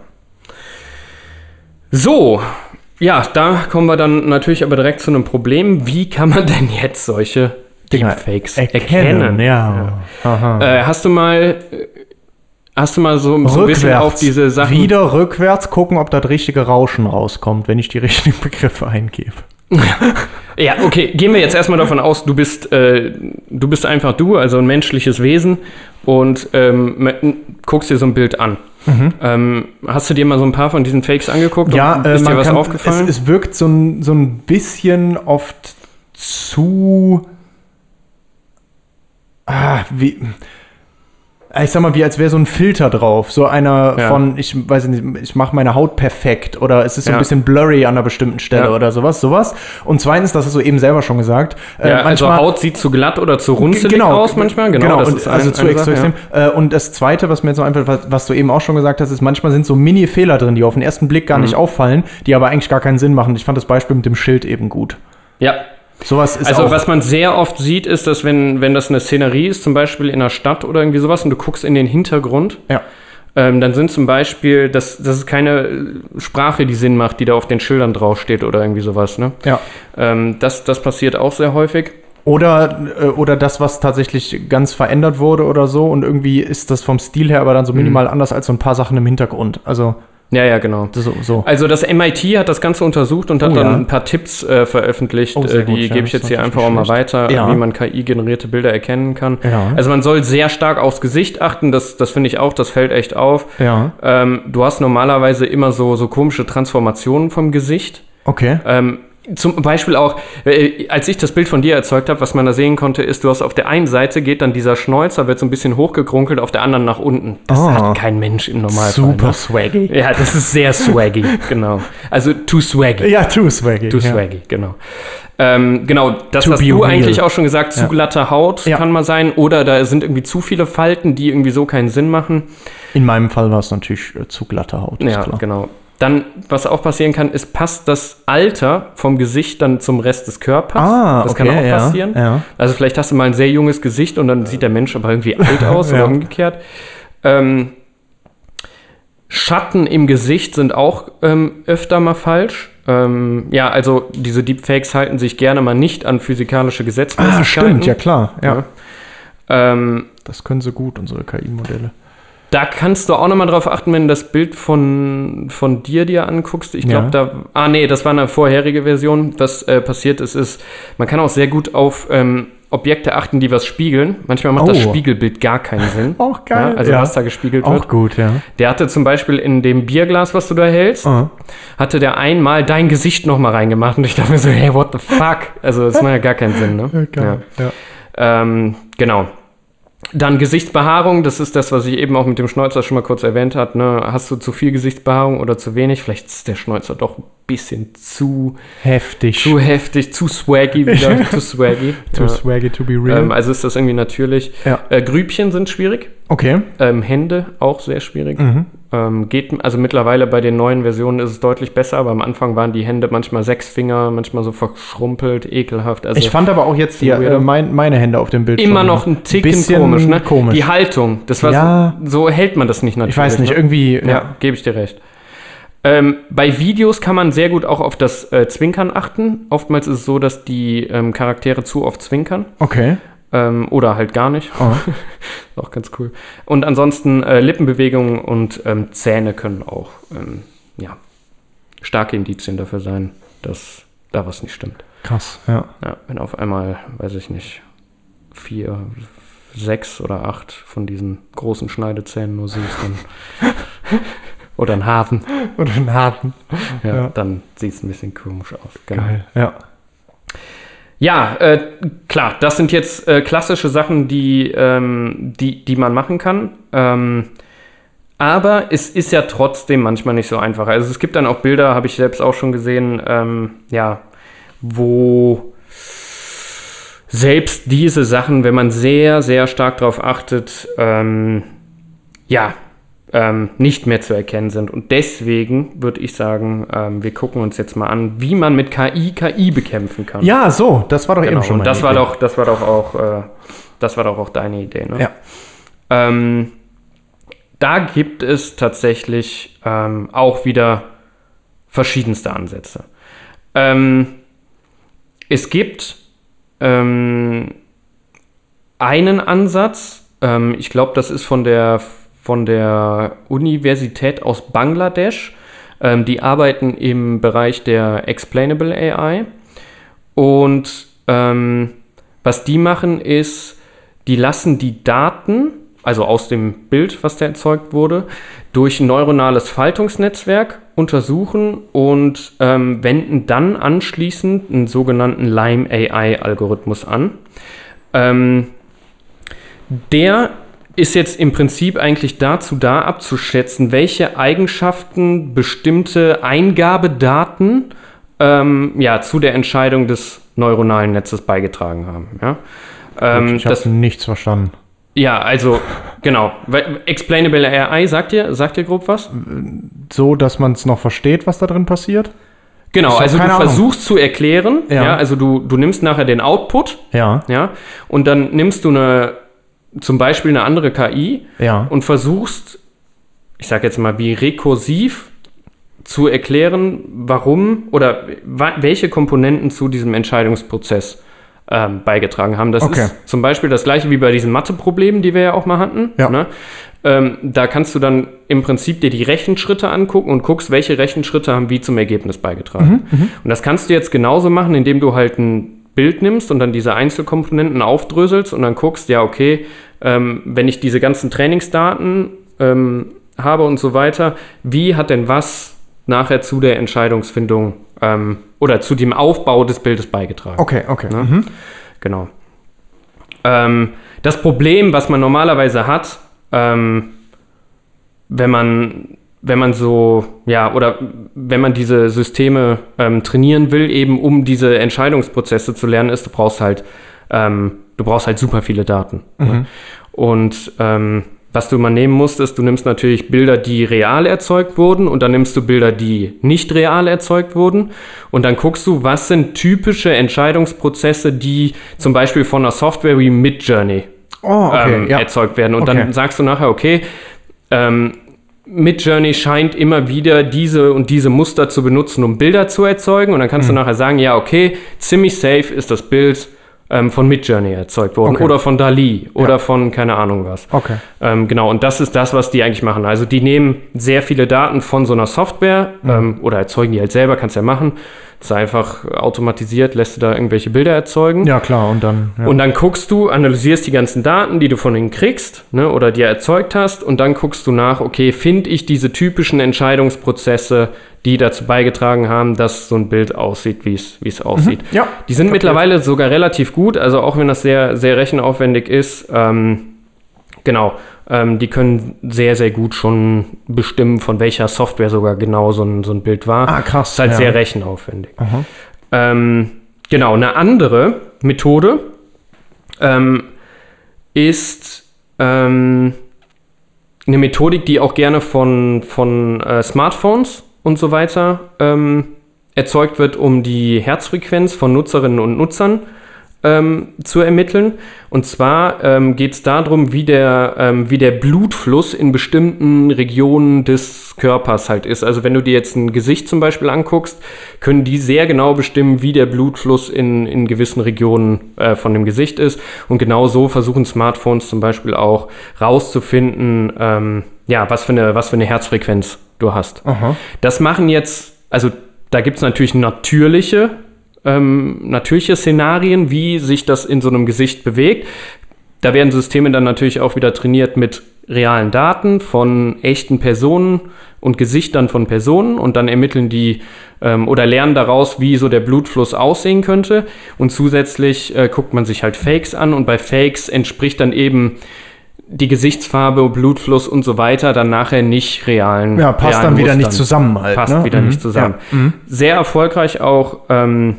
So, ja, da kommen wir dann natürlich aber direkt zu einem Problem. Wie kann man denn jetzt solche Deepfakes Erkennen, erkennen? ja. Aha. Äh, hast du mal, äh, hast du mal so, so ein bisschen auf diese Sachen Wieder rückwärts gucken, ob das richtige Rauschen rauskommt, wenn ich die *laughs* richtigen Begriffe eingebe. *laughs* Ja, okay, gehen wir jetzt erstmal davon aus, du bist, äh, du bist einfach du, also ein menschliches Wesen und ähm, guckst dir so ein Bild an. Ähm, hast du dir mal so ein paar von diesen Fakes angeguckt? Ja, und äh, ist dir man was kann, aufgefallen? Es, es wirkt so ein, so ein bisschen oft zu. Ah, wie. Ich sag mal, wie als wäre so ein Filter drauf. So einer Ja. von, ich weiß nicht, ich mache meine Haut perfekt oder es ist so Ja. ein bisschen blurry an einer bestimmten Stelle Ja. oder sowas, sowas. Und zweitens, das hast du eben selber schon gesagt, äh, ja, also Haut sieht zu glatt oder zu runzelig aus manchmal. Genau, das und ist also ein- zu eine extrem. Äh, und das Zweite, was mir jetzt noch einfällt, was, was du eben auch schon gesagt hast, ist, manchmal sind so Mini-Fehler drin, die auf den ersten Blick gar Mhm. nicht auffallen, die aber eigentlich gar keinen Sinn machen. Ich fand das Beispiel mit dem Schild eben gut. Ja, Sowas ist also was man sehr oft sieht, ist, dass wenn, wenn das eine Szenerie ist, zum Beispiel in einer Stadt oder irgendwie sowas, und du guckst in den Hintergrund, ja. ähm, dann sind zum Beispiel, das, das ist keine äh, Sprache, die Sinn macht, die da auf den Schildern draufsteht oder irgendwie sowas. Ne? Ja. Ähm, das, das passiert auch sehr häufig. Oder, äh, oder das, was tatsächlich ganz verändert wurde oder so und irgendwie ist das vom Stil her aber dann so Mhm. minimal anders als so ein paar Sachen im Hintergrund. Also Ja, ja, genau. so. so. Also das MIT hat das Ganze untersucht und hat Oh, dann ja. ein paar Tipps äh, veröffentlicht. Oh, äh, die gut, ja, gebe ich jetzt hier einfach auch mal weiter, Ja. wie man KI-generierte Bilder erkennen kann. Also man soll sehr stark aufs Gesicht achten, das, das finde ich auch, das fällt echt auf. Ähm, du hast normalerweise immer so, so komische Transformationen vom Gesicht. Okay. Ähm, zum Beispiel auch, äh, als ich das Bild von dir erzeugt habe, was man da sehen konnte, ist, du hast auf der einen Seite geht dann dieser Schnäuzer, wird so ein bisschen hochgekrunkelt, auf der anderen nach unten. Das Ah. hat kein Mensch im Normalfall. Super Ne? swaggy. Ja, das ist sehr swaggy, *laughs* genau. Also too swaggy. Ja, too swaggy. Too ja. swaggy, genau. Ähm, genau, das To hast du real. eigentlich auch schon gesagt, zu Ja. glatte Haut Ja. kann mal sein. Oder da sind irgendwie zu viele Falten, die irgendwie so keinen Sinn machen. In meinem Fall war es natürlich äh, zu glatte Haut, Ja, klar. genau. Dann, was auch passieren kann, ist, passt das Alter vom Gesicht dann zum Rest des Körpers. Ah, das okay, kann auch passieren. ja. Also vielleicht hast du mal ein sehr junges Gesicht und dann sieht der Mensch aber irgendwie alt *laughs* aus oder umgekehrt. Ähm, Schatten im Gesicht sind auch ähm, öfter mal falsch. Ähm, ja, also diese Deepfakes halten sich gerne mal nicht an physikalische Gesetzmäßigkeiten. Ah, stimmt, ja klar. Ja. Ja. Ähm, Das können sie gut, unsere KI-Modelle. Da kannst du auch nochmal drauf achten, wenn du das Bild von, von dir dir anguckst. Ich glaube, Ja. da. Ah, nee, das war eine vorherige Version. Was äh, passiert ist, ist, man kann auch sehr gut auf ähm, Objekte achten, die was spiegeln. Manchmal macht das Oh. Spiegelbild gar keinen Sinn. *laughs* Auch geil, Ja, also, ja. was da gespiegelt Auch wird. gut, ja. Der hatte zum Beispiel in dem Bierglas, was du da hältst, Ah. hatte der einmal dein Gesicht nochmal reingemacht. Und ich dachte mir so, hey, what the fuck? Also, das macht ja gar keinen Sinn, ne? Geil. Ja. Ähm, genau. Dann Gesichtsbehaarung, das ist das, was ich eben auch mit dem Schnäuzer schon mal kurz erwähnt habe. Ne? Hast du zu viel Gesichtsbehaarung oder zu wenig? Vielleicht ist der Schnäuzer doch ein bisschen zu, Heftig. zu heftig, zu swaggy wieder, *laughs* zu swaggy. Too Ja. swaggy to be real. Ähm, also ist das irgendwie natürlich. Ja. Äh, Grübchen sind schwierig. okay. Ähm, Hände auch sehr schwierig. Mhm. Ähm, geht, also mittlerweile bei den neuen Versionen ist es deutlich besser, aber am Anfang waren die Hände manchmal sechs Finger, manchmal so verschrumpelt, ekelhaft. Also Ich fand aber auch jetzt weirder. äh, mein, meine Hände auf dem Bild immer noch ein Ticken bisschen komisch, ne? komisch. Die Haltung, das war Ja. so, so hält man das nicht natürlich. ich weiß nicht, ne? irgendwie. Ja, gebe ich dir recht. Ähm, bei Videos kann man sehr gut auch auf das äh, Zwinkern achten. Oftmals ist es so, dass die ähm, Charaktere zu oft zwinkern. Okay. Ähm, oder halt gar nicht. Oh. *laughs* auch ganz cool. Und ansonsten äh, Lippenbewegungen und ähm, Zähne können auch ähm, ja, starke Indizien dafür sein, dass da was nicht stimmt. Krass, ja. Ja, wenn auf einmal, weiß ich nicht, vier, sechs oder acht von diesen großen Schneidezähnen nur siehst, dann *laughs* oder ein Hafen, Und ein Hafen. ja, Ja. dann sieht es ein bisschen komisch aus. Genau. Geil. Ja. Ja, äh, klar, das sind jetzt äh, klassische Sachen, die, ähm, die, die man machen kann. Ähm, aber es ist ja trotzdem manchmal nicht so einfach. Also es gibt dann auch Bilder, habe ich selbst auch schon gesehen, ähm, ja, wo selbst diese Sachen, wenn man sehr, sehr stark darauf achtet, ähm, ja, ähm, nicht mehr zu erkennen sind. Und deswegen würde ich sagen, ähm, wir gucken uns jetzt mal an, wie man mit KI KI bekämpfen kann. Ja, so, das war doch Genau, eben schon und meine das war Idee. doch, das war doch auch, äh, das war doch auch deine Idee, ne? Ja. Ähm, da gibt es tatsächlich ähm, auch wieder verschiedenste Ansätze. Ähm, es gibt ähm, einen Ansatz, ich glaube, das ist von der, von der Universität aus Bangladesch. Ähm, die arbeiten im Bereich der Explainable AI. Und ähm, was die machen ist, die lassen die Daten, also aus dem Bild, was da erzeugt wurde, durch ein neuronales Faltungsnetzwerk untersuchen und ähm, wenden dann anschließend einen sogenannten Lime AI-Algorithmus an. Ähm, der ist jetzt im Prinzip eigentlich dazu da, abzuschätzen, welche Eigenschaften bestimmte Eingabedaten ähm, ja, zu der Entscheidung des neuronalen Netzes beigetragen haben. Ja, ähm, ich das, habe nichts verstanden. ja also genau. Explainable AI sagt dir, sagt dir grob was? So, dass man es noch versteht, was da drin passiert? Genau, also du Ahnung. versuchst zu erklären, ja. Ja. also du, du nimmst nachher den Output, Ja. ja, und dann nimmst du eine, zum Beispiel eine andere KI Ja. und versuchst, ich sage jetzt mal, wie rekursiv zu erklären, warum oder welche Komponenten zu diesem Entscheidungsprozess ähm, beigetragen haben. Das Okay. ist zum Beispiel das gleiche wie bei diesen Mathe-Problemen, die wir ja auch mal hatten. Ja. Ne? Ähm, da kannst du dann im Prinzip dir die Rechenschritte angucken und guckst, welche Rechenschritte haben wie zum Ergebnis beigetragen. Und das kannst du jetzt genauso machen, indem du halt ein Bild nimmst und dann diese Einzelkomponenten aufdröselst und dann guckst, ja, okay, ähm, wenn ich diese ganzen Trainingsdaten ähm, habe und so weiter, wie hat denn was nachher zu der Entscheidungsfindung ähm, oder zu dem Aufbau des Bildes beigetragen? Okay, okay. Ne? Mhm. Genau. Ähm, das Problem, was man normalerweise hat, ähm, wenn man wenn man so, ja, oder wenn man diese Systeme ähm, trainieren will, eben um diese Entscheidungsprozesse zu lernen, ist, du brauchst halt, ähm, du brauchst halt super viele Daten. Ne? Und ähm, was du mal nehmen musst, ist, du nimmst natürlich Bilder, die real erzeugt wurden und dann nimmst du Bilder, die nicht real erzeugt wurden und dann guckst du, was sind typische Entscheidungsprozesse, die zum Beispiel von einer Software wie Midjourney Oh, okay, ähm, ja. erzeugt werden. Und Okay. dann sagst du nachher, okay, ähm, Midjourney scheint immer wieder diese und diese Muster zu benutzen, um Bilder zu erzeugen. Und dann kannst Mhm. du nachher sagen, ja, okay, ziemlich safe ist das Bild ähm, von Midjourney erzeugt worden. Okay. Oder von Dali oder von keine Ahnung was. Okay. Ähm, genau, und das ist das, was die eigentlich machen. Also die nehmen sehr viele Daten von so einer Software Mhm. ähm, oder erzeugen die halt selber, kannst ja machen. Das ist einfach automatisiert, lässt du da irgendwelche Bilder erzeugen. Ja, klar, und dann. Ja. Und dann guckst du, analysierst die ganzen Daten, die du von ihnen kriegst ne, oder dir erzeugt hast, und dann guckst du nach, okay, finde ich diese typischen Entscheidungsprozesse, die dazu beigetragen haben, dass so ein Bild aussieht, wie es es aussieht. ja. Die sind mittlerweile sogar relativ gut, also auch wenn das sehr, sehr rechenaufwendig ist, ähm, genau, ähm, die können sehr, sehr gut schon bestimmen, von welcher Software sogar genau so ein, so ein Bild war. Ah, krass, Ist halt ja. sehr rechenaufwendig. Ähm, genau, eine andere Methode ähm, ist ähm, eine Methodik, die auch gerne von, von äh, Smartphones und so weiter ähm, erzeugt wird, um die Herzfrequenz von Nutzerinnen und Nutzern ähm, zu ermitteln. Und zwar ähm, geht es darum, wie der, ähm, wie der Blutfluss in bestimmten Regionen des Körpers halt ist. Also wenn du dir jetzt ein Gesicht zum Beispiel anguckst, können die sehr genau bestimmen, wie der Blutfluss in, in gewissen Regionen äh, von dem Gesicht ist. Und genau so versuchen Smartphones zum Beispiel auch rauszufinden, ähm, ja, was für, eine, was für eine Herzfrequenz du hast. Aha. Das machen jetzt, also da gibt es natürlich natürliche, ähm, natürliche Szenarien, wie sich das in so einem Gesicht bewegt. Da werden Systeme dann natürlich auch wieder trainiert mit realen Daten von echten Personen und Gesichtern von Personen und dann ermitteln die ähm, oder lernen daraus, wie so der Blutfluss aussehen könnte. Und zusätzlich äh, guckt man sich halt Fakes an und bei Fakes entspricht dann eben die Gesichtsfarbe, Blutfluss und so weiter dann nachher nicht realen. Ja, passt realen dann wieder nicht Mustern. zusammen halt. Passt ne? wieder Mhm. nicht zusammen. Ja. Mhm. Sehr erfolgreich auch. Ähm,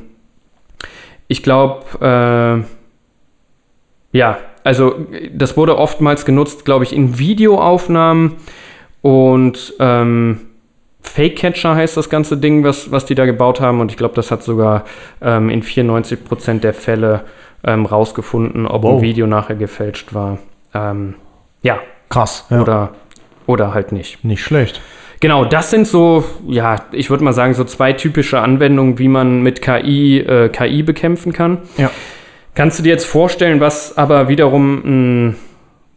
ich glaube, äh, ja, also das wurde oftmals genutzt, glaube ich, in Videoaufnahmen und ähm, Fake Catcher heißt das ganze Ding, was, was die da gebaut haben. Und ich glaube, das hat sogar ähm, in 94% der Fälle ähm, rausgefunden, ob Wow. ein Video nachher gefälscht war. Ähm, ja, Krass. Ja. oder, oder halt nicht. Nicht schlecht. Genau, das sind so, ja, ich würde mal sagen, so zwei typische Anwendungen, wie man mit KI äh, KI bekämpfen kann. Ja. Kannst du dir jetzt vorstellen, was aber wiederum ein,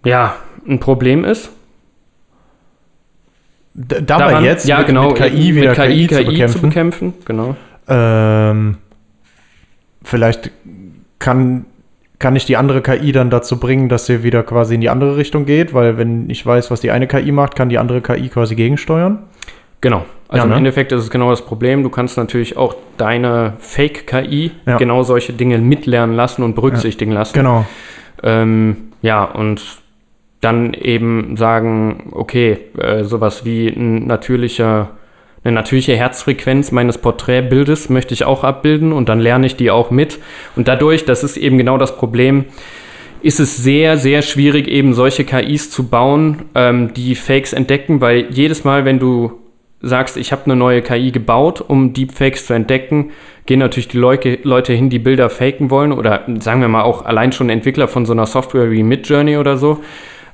ja, ein Problem ist? D dabei Daran- jetzt ja, mit, genau, mit KI wieder mit KI, zu bekämpfen. zu bekämpfen. Genau. Ähm, vielleicht kann, kann ich die andere KI dann dazu bringen, dass sie wieder quasi in die andere Richtung geht, weil wenn ich weiß, was die eine KI macht, kann die andere KI quasi gegensteuern. Genau. Also Ja, im ne? Endeffekt ist es genau das Problem. Du kannst natürlich auch deine Fake-KI Ja. genau solche Dinge mitlernen lassen und berücksichtigen lassen. Genau. Ähm, ja, und dann eben sagen, okay, äh, sowas wie ein natürlicher, eine natürliche Herzfrequenz meines Porträtbildes möchte ich auch abbilden und dann lerne ich die auch mit. Und dadurch, das ist eben genau das Problem, ist es sehr, sehr schwierig, eben solche KIs zu bauen, ähm, die Fakes entdecken, weil jedes Mal, wenn du sagst, ich habe eine neue KI gebaut, um Deepfakes zu entdecken, gehen natürlich die Leuke, Leute hin, die Bilder faken wollen oder sagen wir mal auch allein schon Entwickler von so einer Software wie Midjourney oder so.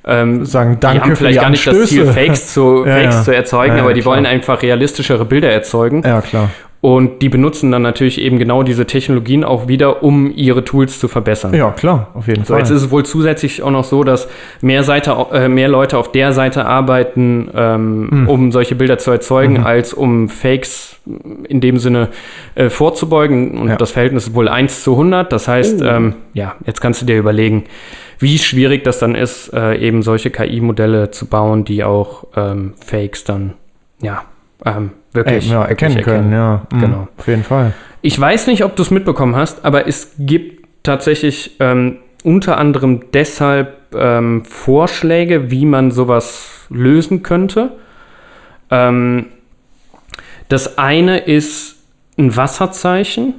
Ähm, Sagen die Danke haben für vielleicht die gar nicht das Ziel. Fakes zu, *laughs* Ja, Fakes ja. zu erzeugen, ja, aber die klar. wollen einfach realistischere Bilder erzeugen. Ja, klar. Und die benutzen dann natürlich eben genau diese Technologien auch wieder, um ihre Tools zu verbessern. Ja, klar, auf jeden So, Fall. jetzt ist es wohl zusätzlich auch noch so, dass mehr, Seite, äh, mehr Leute auf der Seite arbeiten, ähm, Hm. um solche Bilder zu erzeugen, Mhm. als um Fakes in dem Sinne äh, vorzubeugen. Und Ja. das Verhältnis ist wohl 1 zu 100. Das heißt, Oh. ähm, ja, jetzt kannst du dir überlegen, wie schwierig das dann ist, äh, eben solche KI-Modelle zu bauen, die auch ähm, Fakes dann, ja, ähm, Ey, wirklich, ja, wirklich erkennen können, ja. Mhm, Genau. Auf jeden Fall. Ich weiß nicht, ob du es mitbekommen hast, aber es gibt tatsächlich ähm, unter anderem deshalb ähm, Vorschläge, wie man sowas lösen könnte. Ähm, das eine ist ein Wasserzeichen.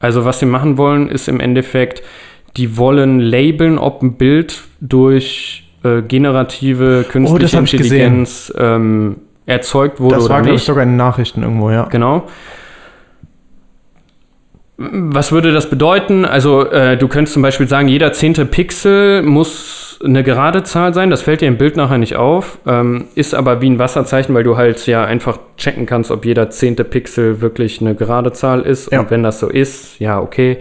Also was sie machen wollen, ist im Endeffekt, die wollen labeln, ob ein Bild durch äh, generative Oh, künstliche ich Intelligenz ähm, erzeugt wurde Das oder war, glaube ich, nicht. sogar in den Nachrichten irgendwo, ja. Genau. Was würde das bedeuten? Also, äh, du könntest zum Beispiel sagen, jeder zehnte Pixel muss eine gerade Zahl sein. Das fällt dir im Bild nachher nicht auf. Ähm, ist aber wie ein Wasserzeichen, weil du halt ja einfach checken kannst, ob jeder zehnte Pixel wirklich eine gerade Zahl ist. Ja. Und wenn das so ist, ja, okay.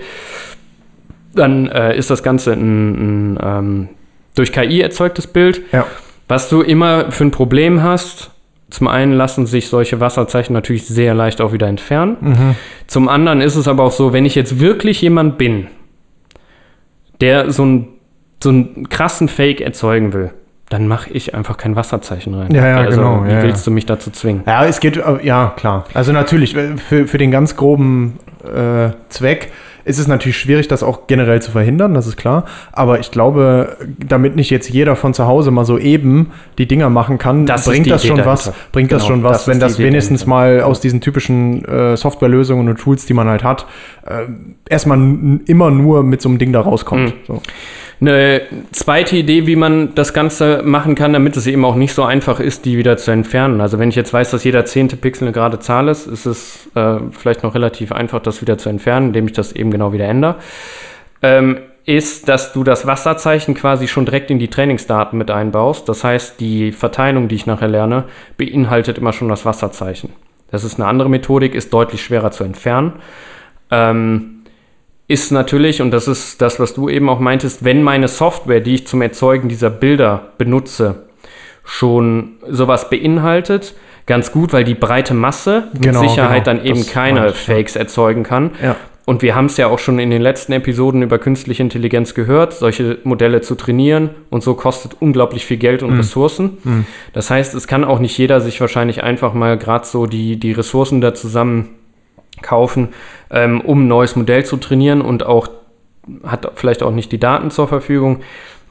Dann äh, ist das Ganze ein, ein ähm, durch KI erzeugtes Bild. Ja. Was du immer für ein Problem hast, zum einen lassen sich solche Wasserzeichen natürlich sehr leicht auch wieder entfernen. Mhm. Zum anderen ist es aber auch so, wenn ich jetzt wirklich jemand bin, der so, ein, so einen krassen Fake erzeugen will, dann mache ich einfach kein Wasserzeichen rein. Ja, ja, also, genau, Wie ja, willst du mich dazu zwingen? Ja, es geht, äh, ja, klar. Also natürlich, äh, für, für den ganz groben äh, Zweck ist es natürlich schwierig, das auch generell zu verhindern, das ist klar. Aber ich glaube, damit nicht jetzt jeder von zu Hause mal so eben die Dinger machen kann, Das bringt das schon was, bringt das Genau, schon was, das wenn das Idee wenigstens dahinter. mal aus diesen typischen äh, Softwarelösungen und Tools, die man halt hat, äh, erstmal immer nur mit so einem Ding da rauskommt. Hm. So. Eine zweite Idee, wie man das Ganze machen kann, damit es eben auch nicht so einfach ist, die wieder zu entfernen. Also wenn ich jetzt weiß, dass jeder zehnte Pixel eine gerade Zahl ist, ist es äh, vielleicht noch relativ einfach, das wieder zu entfernen, indem ich das eben genau wieder ändere. Ähm, ist, dass du das Wasserzeichen quasi schon direkt in die Trainingsdaten mit einbaust. Das heißt, die Verteilung, die ich nachher lerne, beinhaltet immer schon das Wasserzeichen. Das ist eine andere Methodik, ist deutlich schwerer zu entfernen. Ähm, ist natürlich, und das ist das, was du eben auch meintest, wenn meine Software, die ich zum Erzeugen dieser Bilder benutze, schon sowas beinhaltet, ganz gut, weil die breite Masse mit Genau, Sicherheit genau. dann eben keine ich, ja. Fakes erzeugen kann. Ja. Und wir haben es ja auch schon in den letzten Episoden über künstliche Intelligenz gehört, solche Modelle zu trainieren und so kostet unglaublich viel Geld und Ressourcen. Das heißt, es kann auch nicht jeder sich wahrscheinlich einfach mal gerade so die, die Ressourcen da zusammen kaufen, ähm, um ein neues Modell zu trainieren und auch hat vielleicht auch nicht die Daten zur Verfügung.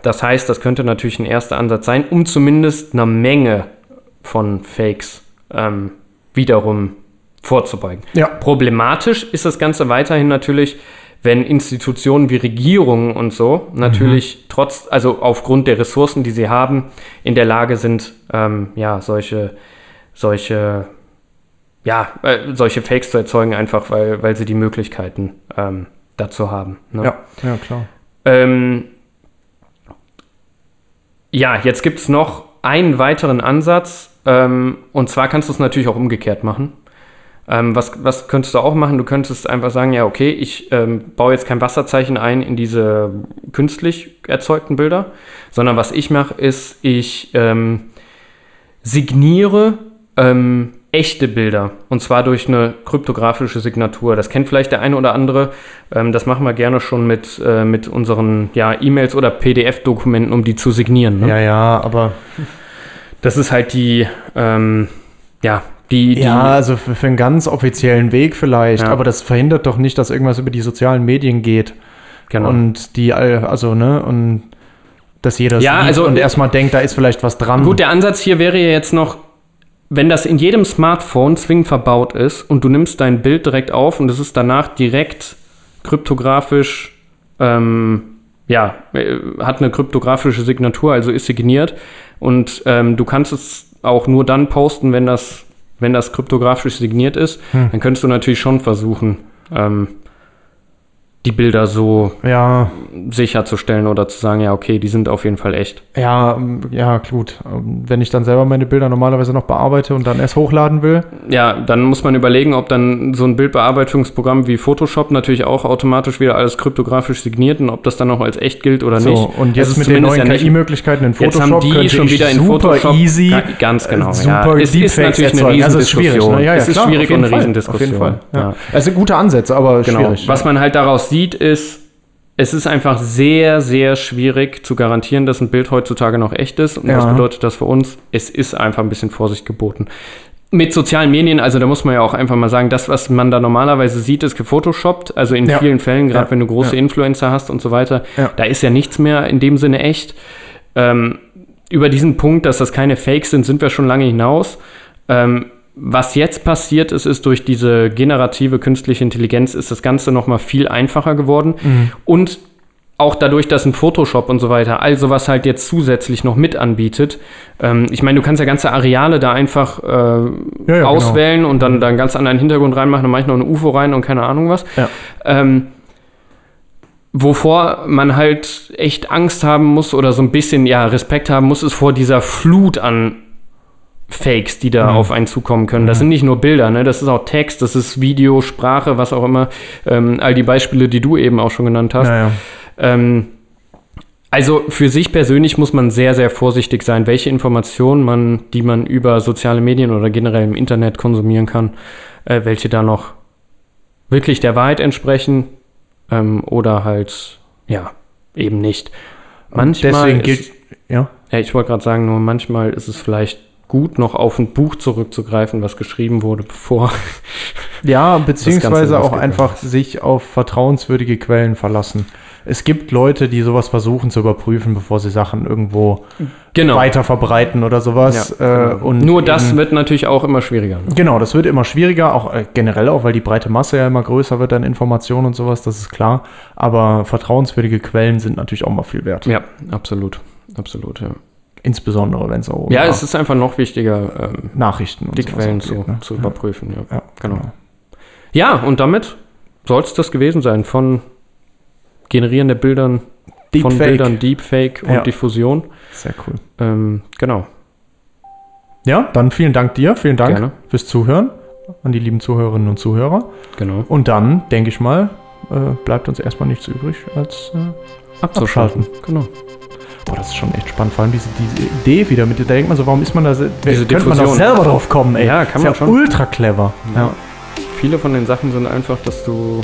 Das heißt, das könnte natürlich ein erster Ansatz sein, um zumindest einer Menge von Fakes ähm, wiederum vorzubeugen. Ja. Problematisch ist das Ganze weiterhin natürlich, wenn Institutionen wie Regierungen und so natürlich trotz, also aufgrund der Ressourcen, die sie haben, in der Lage sind, ähm, ja, solche, solche, ja, äh, solche Fakes zu erzeugen, einfach weil, weil sie die Möglichkeiten ähm, dazu haben. ne? Ja, ja, klar. Ähm, ja, jetzt gibt es noch einen weiteren Ansatz. Ähm, und zwar kannst du es natürlich auch umgekehrt machen. Ähm, was, was könntest du auch machen? Du könntest einfach sagen, ja, okay, ich ähm, baue jetzt kein Wasserzeichen ein in diese künstlich erzeugten Bilder, sondern was ich mache, ist, ich ähm, signiere ähm, echte Bilder. Und zwar durch eine kryptografische Signatur. Das kennt vielleicht der eine oder andere. Ähm, das machen wir gerne schon mit, äh, mit unseren ja, E-Mails oder PDF-Dokumenten, um die zu signieren. Ne? Ja, ja, aber Das ist halt die, ähm, ja, die, die Ja, also für, für einen ganz offiziellen Weg vielleicht, Ja. aber das verhindert doch nicht, dass irgendwas über die sozialen Medien geht. genau. Und die, all- also, ne, und dass jeder Ja, also- und erstmal denkt, da ist vielleicht was dran. Gut, der Ansatz hier wäre ja jetzt noch, wenn das in jedem Smartphone zwingend verbaut ist und du nimmst dein Bild direkt auf und es ist danach direkt kryptografisch, ähm, ja, äh, hat eine kryptografische Signatur, also ist signiert und ähm, du kannst es auch nur dann posten, wenn das, wenn das kryptografisch signiert ist, Hm. dann könntest du natürlich schon versuchen, ähm, die Bilder so ja, sicherzustellen oder zu sagen, ja, okay, die sind auf jeden Fall echt. ja, ja, gut. Wenn ich dann selber meine Bilder normalerweise noch bearbeite und dann erst hochladen will. Ja, dann muss man überlegen, ob dann so ein Bildbearbeitungsprogramm wie Photoshop natürlich auch automatisch wieder alles kryptografisch signiert und ob das dann auch als echt gilt oder So, nicht. und jetzt mit den neuen ja KI-Möglichkeiten in Jetzt Photoshop haben die schon wieder in super Photoshop easy, Ga- ganz genau. super ja. Es ist natürlich eine erzeugen. Also es ist schwierig. Riesendiskussion. Ne? Ja, ja, es ist klar, schwierig und eine Fall, Riesendiskussion. Auf jeden Fall. Ja. Ja. Es sind gute Ansätze, aber Genau. schwierig. Was man halt daraus sieht, ist, es ist einfach sehr, sehr schwierig zu garantieren, dass ein Bild heutzutage noch echt ist. Und was Ja. bedeutet das für uns? Es ist einfach ein bisschen Vorsicht geboten. Mit sozialen Medien, also da muss man ja auch einfach mal sagen, das, was man da normalerweise sieht, ist gefotoshoppt. Also in Ja. vielen Fällen, gerade Ja. wenn du große. Influencer hast und so weiter, da ist ja nichts mehr in dem Sinne echt. Ähm, über diesen Punkt, dass das keine Fakes sind, sind wir schon lange hinaus. Ähm, was jetzt passiert ist, ist durch diese generative künstliche Intelligenz ist das Ganze noch mal viel einfacher geworden. Und auch dadurch, dass ein Photoshop und so weiter, all sowas halt jetzt zusätzlich noch mit anbietet. Ähm, ich meine, du kannst ja ganze Areale da einfach äh, ja, genau. auswählen und dann da einen ganz anderen Hintergrund reinmachen, dann mache ich noch ein UFO rein und keine Ahnung was. Ja. Ähm, wovor man halt echt Angst haben muss oder so ein bisschen ja Respekt haben muss, ist vor dieser Flut an Fakes, die da Mhm. auf einen zukommen können. Das sind nicht nur Bilder, ne? das ist auch Text, das ist Video, Sprache, was auch immer. Ähm, all die Beispiele, die du eben auch schon genannt hast. Naja. Ähm, also für sich persönlich muss man sehr, sehr vorsichtig sein, welche Informationen man, die man über soziale Medien oder generell im Internet konsumieren kann, äh, welche da noch wirklich der Wahrheit entsprechen ähm, oder halt, ja, eben nicht. Manchmal Deswegen ist, gilt. Ja, ich wollte gerade sagen, nur manchmal ist es vielleicht gut, noch auf ein Buch zurückzugreifen, was geschrieben wurde, bevor. *laughs* Ja, beziehungsweise auch einfach sich auf vertrauenswürdige Quellen verlassen. Es gibt Leute, die sowas versuchen zu überprüfen, bevor sie Sachen irgendwo genau. weiter verbreiten oder sowas. Ja, äh, genau. und Nur das wird natürlich auch immer schwieriger. Genau, das wird immer schwieriger, auch äh, generell auch, weil die breite Masse ja immer größer wird an Informationen und sowas, das ist klar. Aber vertrauenswürdige Quellen sind natürlich auch mal viel wert. Ja, absolut. Absolut, ja. Insbesondere, wenn es auch Ja, es ist einfach noch wichtiger, ähm, Nachrichten und die Quellen auch zu, geht, ne? zu überprüfen. Ja. Ja, genau. Ja, und damit soll es das gewesen sein von generierende Bildern, von Deepfake. Bildern, Deepfake und Ja. Diffusion. Sehr cool. Ähm, genau. Ja, dann vielen Dank dir, vielen Dank Gerne. fürs Zuhören an die lieben Zuhörerinnen und Zuhörer. Genau. Und dann, denke ich mal, äh, bleibt uns erstmal nichts übrig als äh, Abzuschalten. Genau. Boah, das ist schon echt spannend. Vor allem diese, diese Idee wieder mit, da denkt man so, warum ist man da, se- Diese könnte man doch Diffusion. selber drauf kommen, ey. Ja, kann ist man ja schon. ultra clever. Ja. Viele von den Sachen sind einfach, dass du,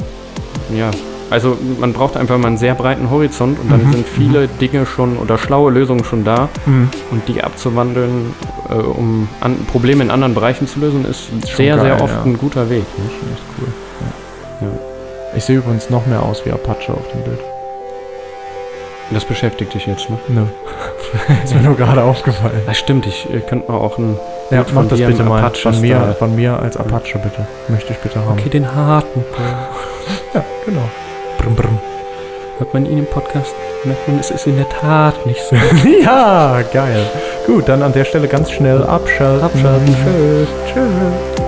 ja, also man braucht einfach mal einen sehr breiten Horizont und dann Mhm. sind viele Dinge schon oder schlaue Lösungen schon da Mhm. und die abzuwandeln, äh, um an, Probleme in anderen Bereichen zu lösen, ist schon sehr, geil, sehr oft ja. ein guter Weg. Ist cool. Ja. Ich sehe übrigens noch mehr aus wie Apache auf dem Bild. Das beschäftigt dich jetzt, ne? Nö. *laughs* ist mir nur gerade aufgefallen. Das stimmt, ich äh, könnte mal auch ein Ja, Bild von mach das bitte mal. Von mir, von mir als Apache bitte. Möchte ich bitte haben. Okay, den harten. Ja, genau. Brumm, brumm. Hört man ihn im Podcast, merkt man, es ist in der Tat nicht so. *laughs* ja, geil. Gut, dann an der Stelle ganz schnell abschalten. Abschalten, tschüss. Tschüss.